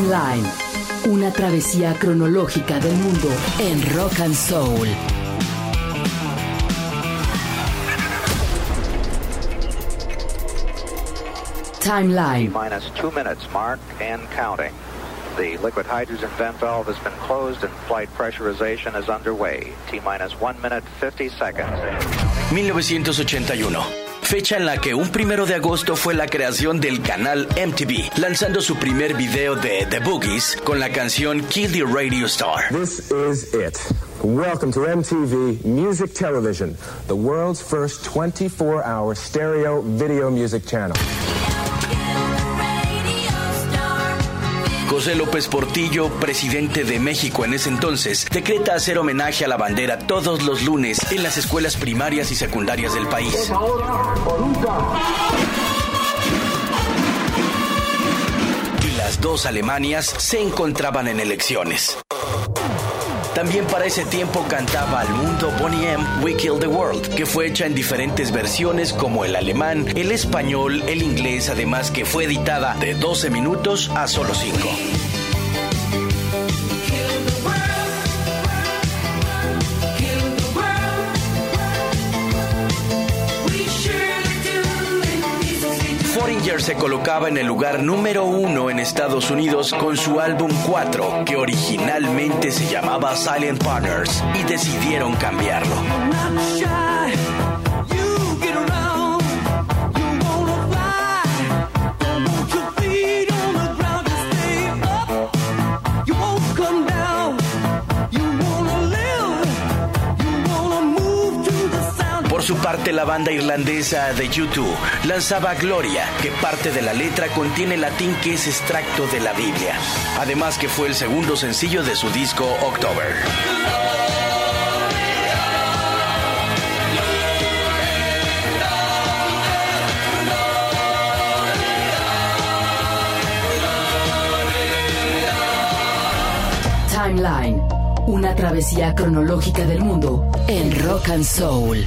Timeline. Una travesía cronológica del mundo en rock and soul. Timeline. Minus two minutes mark and counting. The liquid hydrogen vent valve has been closed and flight pressurization is underway. T minus one minute 50 seconds. 1981. Fecha en la que un primero de agosto fue la creación del canal MTV, lanzando su primer video de The Boogies con la canción Kill the Radio Star. This is it. Welcome to MTV Music Television, the world's first 24 hour stereo video music channel. José López Portillo, presidente de México en ese entonces, decreta hacer homenaje a la bandera todos los lunes en las escuelas primarias y secundarias del país. Y las dos Alemanias se encontraban en elecciones. También para ese tiempo cantaba al mundo Bonnie M. We Kill the World, que fue hecha en diferentes versiones como el alemán, el español, el inglés, además que fue editada de 12 minutos a solo 5. Foreigner se colocaba en el lugar número uno en Estados Unidos con su álbum 4, que originalmente se llamaba Silent Partners, y decidieron cambiarlo. Por su parte, la banda irlandesa de U2 lanzaba Gloria, que parte de la letra contiene latín que es extracto de la Biblia. Además que fue el segundo sencillo de su disco October. Timeline. Una travesía cronológica del mundo en rock and soul.